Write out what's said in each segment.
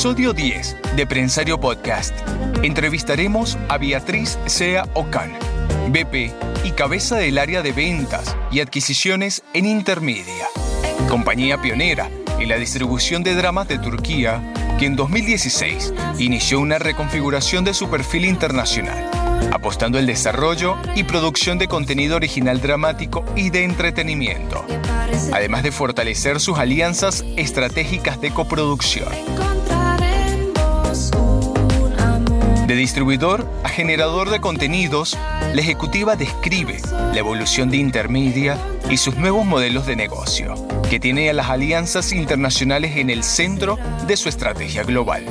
episodio 10 de Prensario Podcast, entrevistaremos a Beatriz Sea Ocan, BP y cabeza del área de ventas y adquisiciones en Intermedia, compañía pionera en la distribución de dramas de Turquía, que en 2016 inició una reconfiguración de su perfil internacional, apostando el desarrollo y producción de contenido original dramático y de entretenimiento, además de fortalecer sus alianzas estratégicas de coproducción. De distribuidor a generador de contenidos, la ejecutiva describe la evolución de Intermedia y sus nuevos modelos de negocio, que tiene a las alianzas internacionales en el centro de su estrategia global.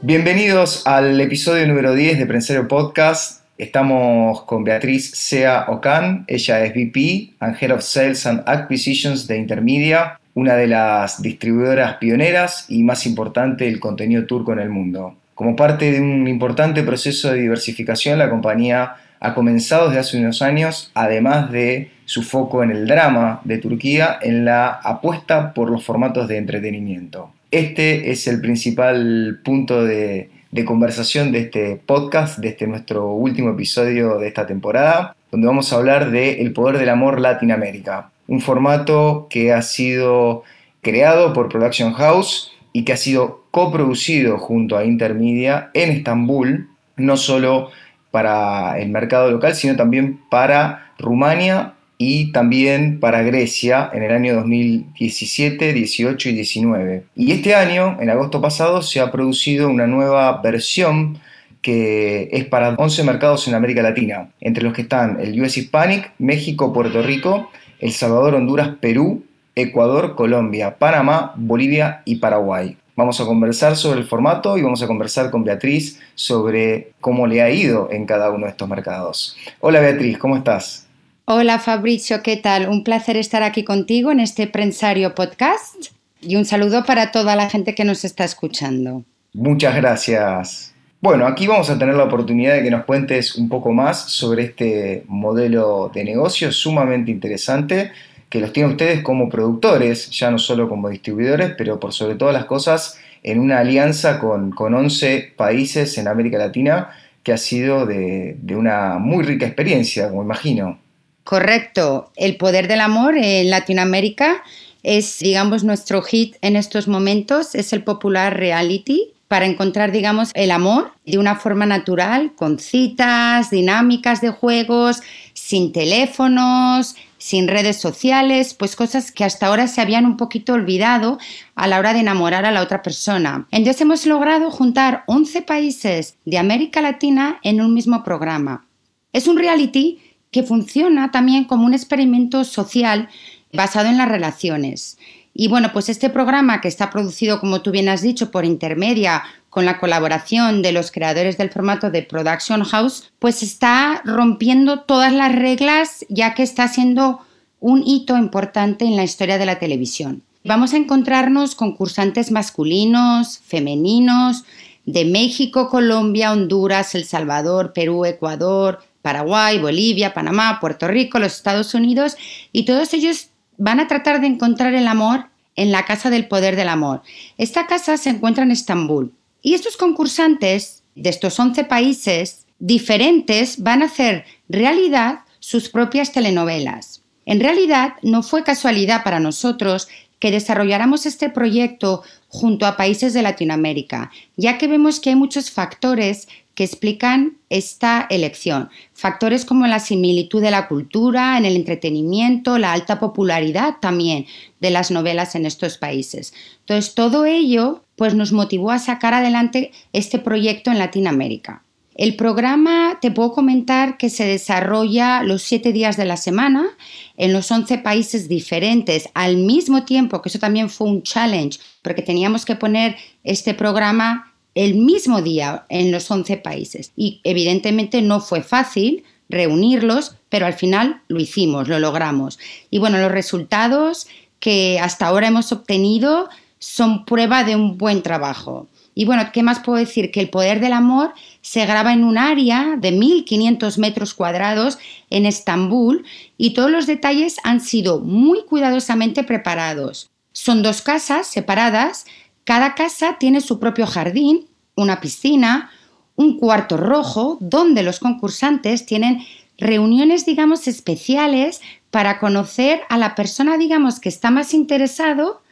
Bienvenidos al episodio número 10 de Prensario Podcast. Estamos con Beatriz Sea Ocan, ella es VP and Head of Sales and Acquisitions de Intermedia una de las distribuidoras pioneras y más importante del contenido turco en el mundo. Como parte de un importante proceso de diversificación, la compañía ha comenzado desde hace unos años, además de su foco en el drama de Turquía, en la apuesta por los formatos de entretenimiento. Este es el principal punto de, de conversación de este podcast, de este nuestro último episodio de esta temporada, donde vamos a hablar de El Poder del Amor Latinoamérica un formato que ha sido creado por Production House y que ha sido coproducido junto a Intermedia en Estambul, no solo para el mercado local, sino también para Rumania y también para Grecia en el año 2017, 18 y 19. Y este año, en agosto pasado, se ha producido una nueva versión que es para 11 mercados en América Latina, entre los que están el US Hispanic, México, Puerto Rico el Salvador, Honduras, Perú, Ecuador, Colombia, Panamá, Bolivia y Paraguay. Vamos a conversar sobre el formato y vamos a conversar con Beatriz sobre cómo le ha ido en cada uno de estos mercados. Hola Beatriz, ¿cómo estás? Hola Fabricio, ¿qué tal? Un placer estar aquí contigo en este Prensario Podcast y un saludo para toda la gente que nos está escuchando. Muchas gracias. Bueno, aquí vamos a tener la oportunidad de que nos cuentes un poco más sobre este modelo de negocio sumamente interesante que los tiene ustedes como productores, ya no solo como distribuidores, pero por sobre todas las cosas en una alianza con, con 11 países en América Latina que ha sido de, de una muy rica experiencia, como imagino. Correcto. El poder del amor en Latinoamérica es, digamos, nuestro hit en estos momentos, es el popular reality para encontrar, digamos, el amor de una forma natural, con citas, dinámicas de juegos, sin teléfonos, sin redes sociales, pues cosas que hasta ahora se habían un poquito olvidado a la hora de enamorar a la otra persona. Entonces hemos logrado juntar 11 países de América Latina en un mismo programa. Es un reality que funciona también como un experimento social basado en las relaciones. Y bueno, pues este programa que está producido, como tú bien has dicho, por Intermedia, con la colaboración de los creadores del formato de Production House, pues está rompiendo todas las reglas ya que está siendo un hito importante en la historia de la televisión. Vamos a encontrarnos concursantes masculinos, femeninos, de México, Colombia, Honduras, El Salvador, Perú, Ecuador, Paraguay, Bolivia, Panamá, Puerto Rico, los Estados Unidos, y todos ellos van a tratar de encontrar el amor en la Casa del Poder del Amor. Esta casa se encuentra en Estambul y estos concursantes de estos 11 países diferentes van a hacer realidad sus propias telenovelas. En realidad no fue casualidad para nosotros que desarrolláramos este proyecto junto a países de Latinoamérica, ya que vemos que hay muchos factores que explican esta elección. Factores como la similitud de la cultura, en el entretenimiento, la alta popularidad también de las novelas en estos países. Entonces, todo ello pues, nos motivó a sacar adelante este proyecto en Latinoamérica. El programa te puedo comentar que se desarrolla los siete días de la semana en los 11 países diferentes al mismo tiempo, que eso también fue un challenge, porque teníamos que poner este programa el mismo día en los 11 países. Y evidentemente no fue fácil reunirlos, pero al final lo hicimos, lo logramos. Y bueno, los resultados que hasta ahora hemos obtenido son prueba de un buen trabajo. Y bueno, ¿qué más puedo decir? Que el poder del amor se graba en un área de 1.500 metros cuadrados en Estambul y todos los detalles han sido muy cuidadosamente preparados. Son dos casas separadas, cada casa tiene su propio jardín, una piscina, un cuarto rojo, donde los concursantes tienen reuniones, digamos, especiales para conocer a la persona, digamos, que está más interesado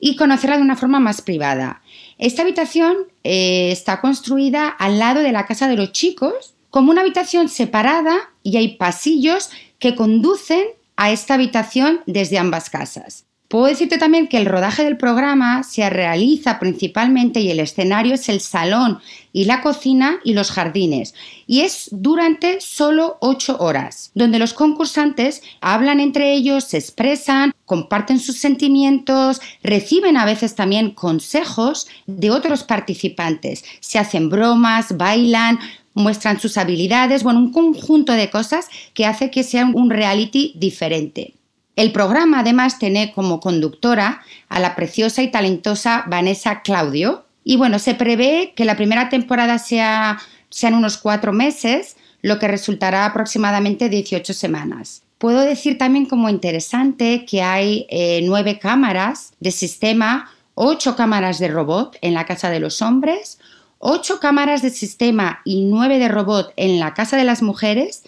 y conocerla de una forma más privada. Esta habitación eh, está construida al lado de la casa de los chicos, como una habitación separada y hay pasillos que conducen a esta habitación desde ambas casas. Puedo decirte también que el rodaje del programa se realiza principalmente y el escenario es el salón y la cocina y los jardines. Y es durante solo ocho horas, donde los concursantes hablan entre ellos, se expresan, comparten sus sentimientos, reciben a veces también consejos de otros participantes. Se hacen bromas, bailan, muestran sus habilidades, bueno, un conjunto de cosas que hace que sea un reality diferente. El programa además tiene como conductora a la preciosa y talentosa Vanessa Claudio. Y bueno, se prevé que la primera temporada sea, sean unos cuatro meses, lo que resultará aproximadamente 18 semanas. Puedo decir también como interesante que hay eh, nueve cámaras de sistema, ocho cámaras de robot en la casa de los hombres, ocho cámaras de sistema y nueve de robot en la casa de las mujeres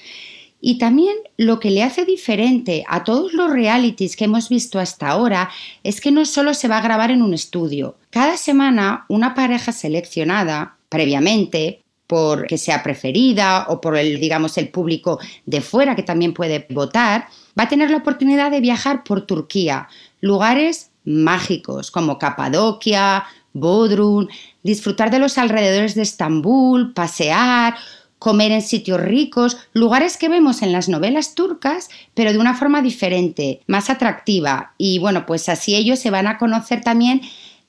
y también lo que le hace diferente a todos los realities que hemos visto hasta ahora es que no solo se va a grabar en un estudio. Cada semana una pareja seleccionada previamente por que sea preferida o por el digamos el público de fuera que también puede votar, va a tener la oportunidad de viajar por Turquía, lugares mágicos como Capadocia, Bodrum, disfrutar de los alrededores de Estambul, pasear, comer en sitios ricos, lugares que vemos en las novelas turcas, pero de una forma diferente, más atractiva. Y bueno, pues así ellos se van a conocer también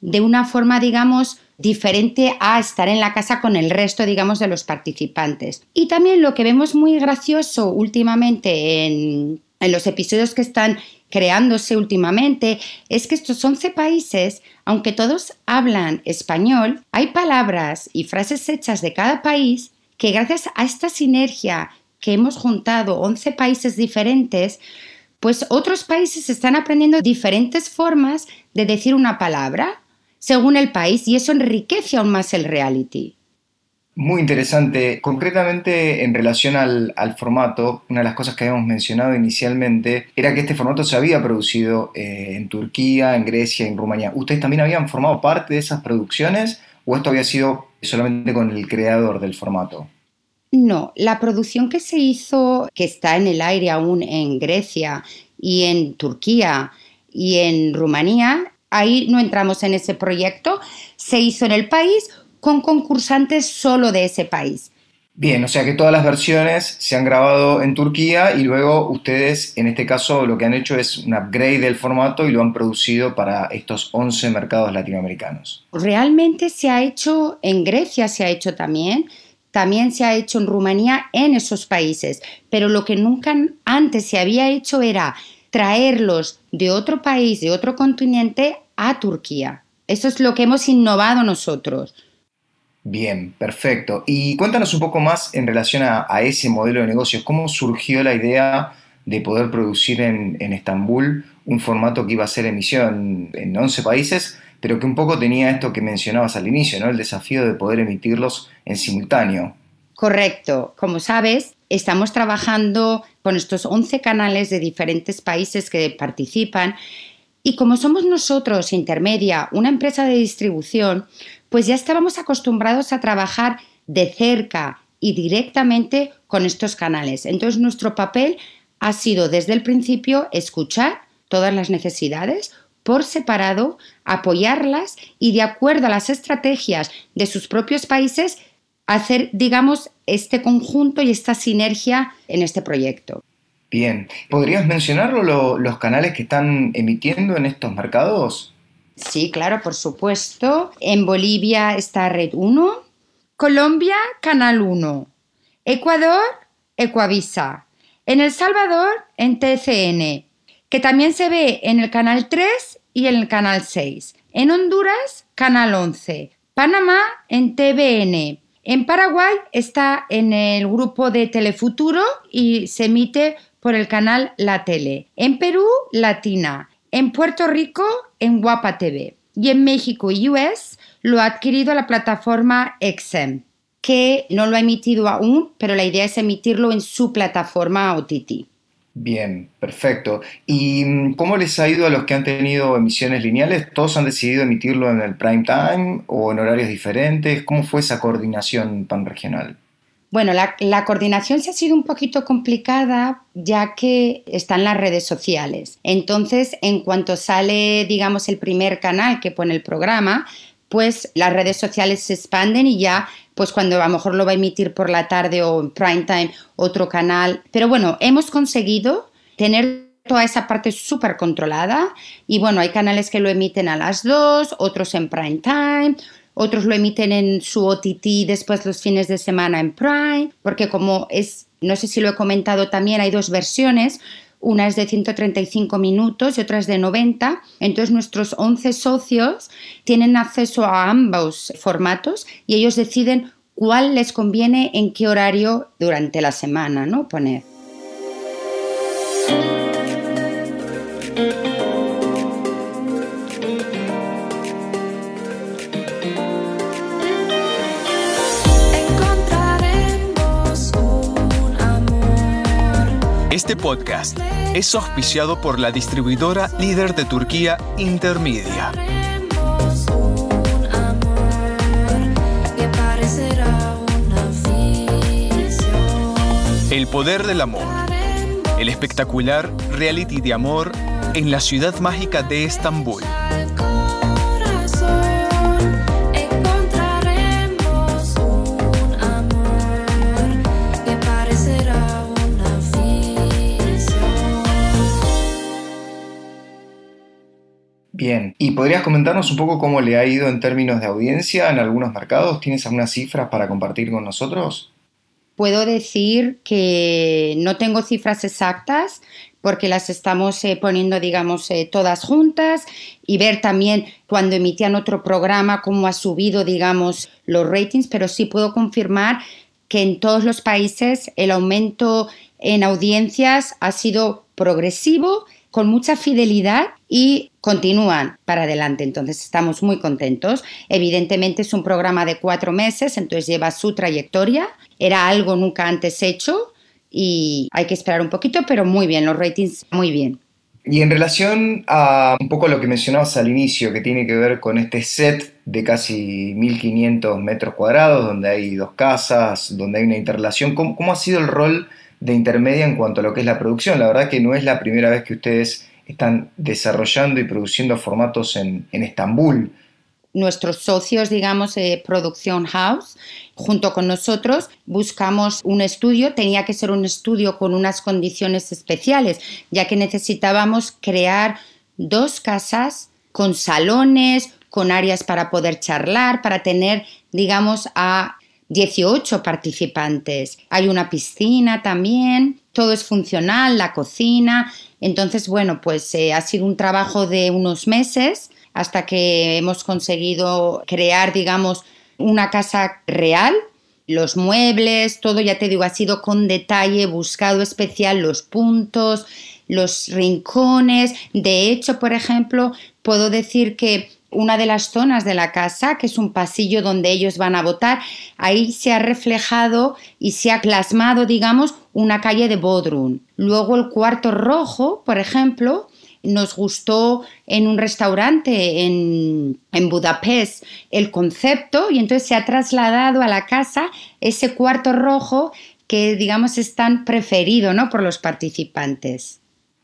de una forma, digamos, diferente a estar en la casa con el resto, digamos, de los participantes. Y también lo que vemos muy gracioso últimamente en, en los episodios que están creándose últimamente es que estos 11 países, aunque todos hablan español, hay palabras y frases hechas de cada país que gracias a esta sinergia que hemos juntado 11 países diferentes, pues otros países están aprendiendo diferentes formas de decir una palabra según el país y eso enriquece aún más el reality. Muy interesante. Concretamente en relación al, formato, una de las cosas que habíamos mencionado inicialmente era que este formato se había producido eh, en Turquía, en Grecia, en Rumanía. ¿Ustedes también habían formado parte de esas producciones o esto había sido solamente con el creador del formato? No, la producción que se hizo, que está en el aire aún en Grecia y en Turquía y en Rumanía, ahí no entramos en ese proyecto, se hizo en el país con concursantes solo de ese país. Bien, o sea que todas las versiones se han grabado en Turquía y luego ustedes, en este caso, lo que han hecho es un upgrade del formato y lo han producido para estos 11 mercados latinoamericanos. Realmente se ha hecho, en Grecia se ha hecho también, también se ha hecho en Rumanía, en esos países, pero lo que nunca antes se había hecho era traerlos de otro país, de otro continente, a Turquía. Eso es lo que hemos innovado nosotros. Bien, perfecto. Y cuéntanos un poco más en relación a, ese modelo de negocios. ¿Cómo surgió la idea de poder producir en, Estambul un formato que iba a ser emisión en 11 países, pero que un poco tenía esto que mencionabas al inicio, ¿no? El desafío de poder emitirlos en simultáneo. Correcto. Como sabes, estamos trabajando con estos 11 canales de diferentes países que participan y como somos nosotros, Intermedia, una empresa de distribución, pues ya estábamos acostumbrados a trabajar de cerca y directamente con estos canales. Entonces nuestro papel ha sido desde el principio escuchar todas las necesidades por separado, apoyarlas y de acuerdo a las estrategias de sus propios países, hacer, digamos, este conjunto y esta sinergia en este proyecto. Bien, ¿podrías mencionarlo los canales que están emitiendo en estos mercados? Sí, claro, por supuesto. En Bolivia está Red 1, Colombia, Canal 1, Ecuador, Ecuavisa, en El Salvador, en TCN, que también se ve en el Canal 3 y en el Canal 6, en Honduras, Canal 11, Panamá, en TVN, en Paraguay está en el grupo de Telefuturo y se emite por el canal La Tele. En Perú, Latina. En Puerto Rico, en Guapa TV. Y en México y US lo ha adquirido la plataforma XM, que no lo ha emitido aún, pero la idea es emitirlo en su plataforma OTT. Bien, perfecto. ¿Y mm, cómo les ha ido a los que han tenido emisiones lineales? ¿Todos han decidido emitirlo en el prime time o en horarios diferentes? ¿Cómo fue esa coordinación panregional? Bueno, la, coordinación se ha sido un poquito complicada ya que están las redes sociales. Entonces, en cuanto sale, digamos, el primer canal que pone el programa, pues las redes sociales se expanden y ya, pues cuando a lo mejor lo va a emitir por la tarde o en prime time otro canal. Pero bueno, hemos conseguido tener toda esa parte súper controlada y bueno, hay canales que lo emiten a las 2, otros en prime time, otros lo emiten en su OTT después los fines de semana en Prime, porque como es, no sé si lo he comentado también, hay dos versiones, una es de 135 minutos y otra es de 90. Entonces nuestros 11 socios tienen acceso a ambos formatos y ellos deciden cuál les conviene en qué horario durante la semana, ¿no? Poner. Este podcast es auspiciado por la distribuidora líder de Turquía Intermedia. El poder del amor. El espectacular reality de amor en la ciudad mágica de Estambul. ¿Y podrías comentarnos un poco cómo le ha ido en términos de audiencia en algunos mercados? ¿Tienes algunas cifras para compartir con nosotros? Puedo decir que no tengo cifras exactas porque las estamos eh, poniendo, digamos, eh, todas juntas y ver también cuando emitían otro programa cómo ha subido, digamos, los ratings, pero sí puedo confirmar que en todos los países el aumento en audiencias ha sido progresivo con mucha fidelidad y continúan para adelante. Entonces estamos muy contentos. Evidentemente es un programa de cuatro meses, entonces lleva su trayectoria. Era algo nunca antes hecho y hay que esperar un poquito, pero muy bien, los ratings muy bien. Y en relación a un poco lo que mencionabas al inicio, que tiene que ver con este set de casi 1500 metros cuadrados, donde hay dos casas, donde hay una interrelación, ¿cómo, cómo ha sido el rol de intermedia en cuanto a lo que es la producción. La verdad que no es la primera vez que ustedes están desarrollando y produciendo formatos en, Estambul. Nuestros socios, digamos, de Producción House, junto con nosotros, buscamos un estudio. Tenía que ser un estudio con unas condiciones especiales, ya que necesitábamos crear dos casas con salones, con áreas para poder charlar, para tener, digamos, a 18 participantes. Hay una piscina también, todo es funcional, la cocina. Entonces, bueno, pues eh, ha sido un trabajo de unos meses hasta que hemos conseguido crear, digamos, una casa real. Los muebles, todo, ya te digo, ha sido con detalle, buscado especial los puntos, los rincones. De hecho, por ejemplo, puedo decir que una de las zonas de la casa, que es un pasillo donde ellos van a votar, ahí se ha reflejado y se ha plasmado, digamos, una calle de Bodrum. Luego el cuarto rojo, por ejemplo, nos gustó en un restaurante en, en, Budapest el concepto y entonces se ha trasladado a la casa ese cuarto rojo que digamos es tan preferido ¿no? por los participantes.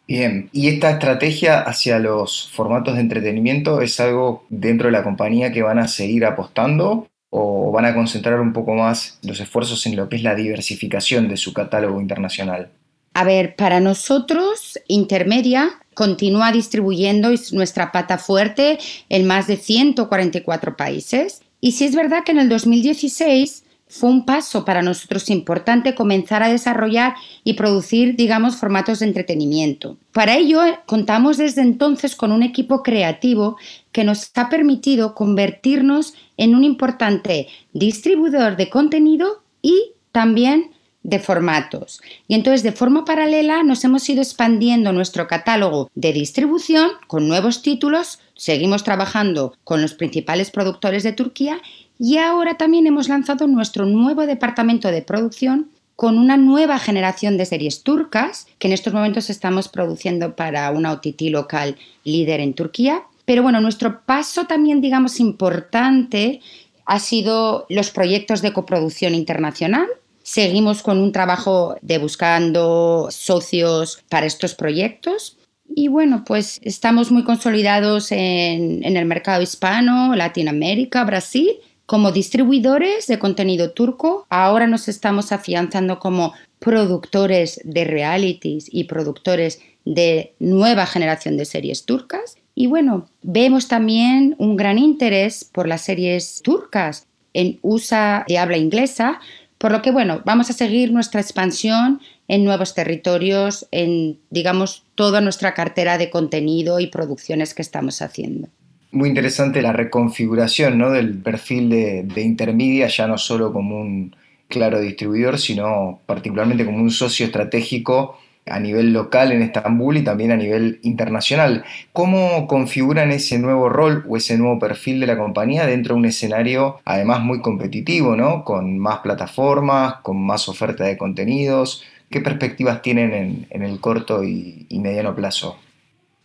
Bien, ¿y esta estrategia hacia los formatos de entretenimiento es algo dentro de la compañía que van a seguir apostando o van a concentrar un poco más los esfuerzos en lo que es la diversificación de su catálogo internacional? A ver, para nosotros, Intermedia continúa distribuyendo nuestra pata fuerte en más de 144 países. Y sí es verdad que en el 2016 fue un paso para nosotros importante comenzar a desarrollar y producir, digamos, formatos de entretenimiento. Para ello, eh, contamos desde entonces con un equipo creativo que nos ha permitido convertirnos en un importante distribuidor de contenido y también de formatos. Y entonces, de forma paralela, nos hemos ido expandiendo nuestro catálogo de distribución con nuevos títulos. Seguimos trabajando con los principales productores de Turquía y ahora también hemos lanzado nuestro nuevo departamento de producción con una nueva generación de series turcas que en estos momentos estamos produciendo para una OTT local líder en Turquía. Pero bueno, nuestro paso también, digamos, importante ha sido los proyectos de coproducción internacional. Seguimos con un trabajo de buscando socios para estos proyectos. Y bueno, pues estamos muy consolidados en, el mercado hispano, Latinoamérica, Brasil como distribuidores de contenido turco, ahora nos estamos afianzando como productores de realities y productores de nueva generación de series turcas. Y bueno, vemos también un gran interés por las series turcas en USA de habla inglesa, por lo que bueno, vamos a seguir nuestra expansión en nuevos territorios, en digamos toda nuestra cartera de contenido y producciones que estamos haciendo muy interesante la reconfiguración ¿no? del perfil de, Intermedia, ya no solo como un claro distribuidor, sino particularmente como un socio estratégico a nivel local en Estambul y también a nivel internacional. ¿Cómo configuran ese nuevo rol o ese nuevo perfil de la compañía dentro de un escenario además muy competitivo, ¿no? con más plataformas, con más oferta de contenidos? ¿Qué perspectivas tienen en, el corto y mediano plazo?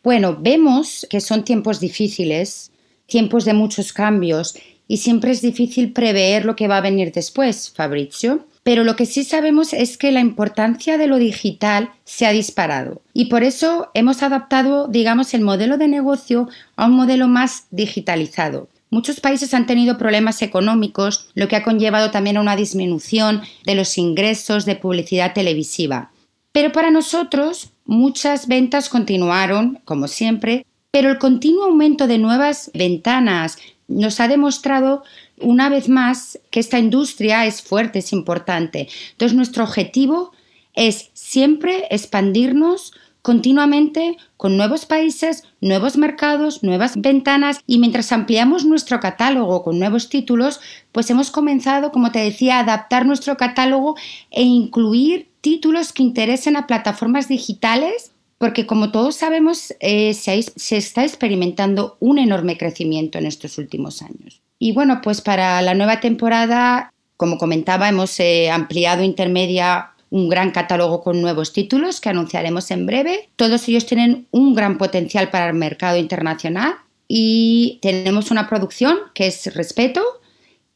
Bueno, vemos que son tiempos difíciles, tiempos de muchos cambios y siempre es difícil prever lo que va a venir después, Fabrizio. Pero lo que sí sabemos es que la importancia de lo digital se ha disparado y por eso hemos adaptado, digamos, el modelo de negocio a un modelo más digitalizado. Muchos países han tenido problemas económicos, lo que ha conllevado también a una disminución de los ingresos de publicidad televisiva. Pero para nosotros muchas ventas continuaron, como siempre, pero el continuo aumento de nuevas ventanas nos ha demostrado una vez más que esta industria es fuerte, es importante. Entonces nuestro objetivo es siempre expandirnos continuamente con nuevos países, nuevos mercados, nuevas ventanas y mientras ampliamos nuestro catálogo con nuevos títulos, pues hemos comenzado, como te decía, a adaptar nuestro catálogo e incluir títulos que interesen a plataformas digitales, porque como todos sabemos, eh, se, está experimentando un enorme crecimiento en estos últimos años. Y bueno, pues para la nueva temporada, como comentaba, hemos eh, ampliado Intermedia un gran catálogo con nuevos títulos que anunciaremos en breve. Todos ellos tienen un gran potencial para el mercado internacional y tenemos una producción que es Respeto,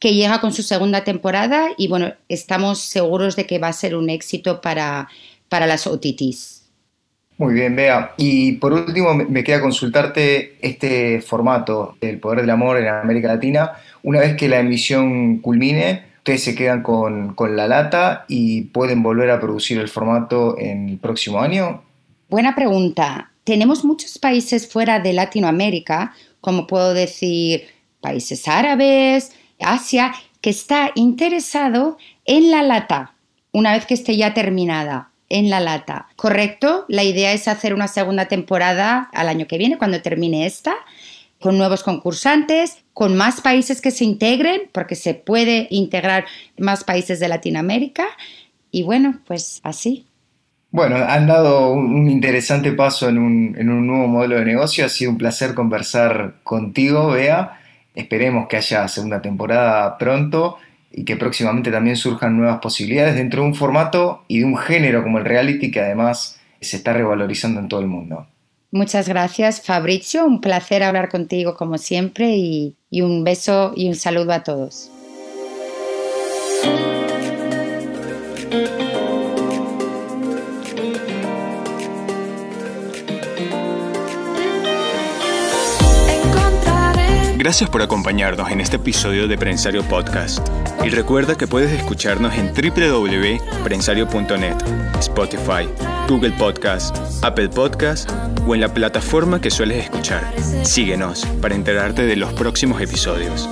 que llega con su segunda temporada y bueno, estamos seguros de que va a ser un éxito para, para las OTTs. Muy bien, Bea. Y por último, me queda consultarte este formato, El Poder del Amor en América Latina. Una vez que la emisión culmine, ustedes se quedan con, con la lata y pueden volver a producir el formato en el próximo año. Buena pregunta. Tenemos muchos países fuera de Latinoamérica, como puedo decir países árabes, Asia que está interesado en la lata, una vez que esté ya terminada en la lata. ¿Correcto? La idea es hacer una segunda temporada al año que viene, cuando termine esta, con nuevos concursantes, con más países que se integren, porque se puede integrar más países de Latinoamérica. Y bueno, pues así. Bueno, han dado un interesante paso en un, en un nuevo modelo de negocio. Ha sido un placer conversar contigo, Bea. Esperemos que haya segunda temporada pronto y que próximamente también surjan nuevas posibilidades dentro de un formato y de un género como el reality que además se está revalorizando en todo el mundo. Muchas gracias Fabrizio, un placer hablar contigo como siempre y, y un beso y un saludo a todos. Gracias por acompañarnos en este episodio de Prensario Podcast. Y recuerda que puedes escucharnos en www.prensario.net, Spotify, Google Podcast, Apple Podcast o en la plataforma que sueles escuchar. Síguenos para enterarte de los próximos episodios.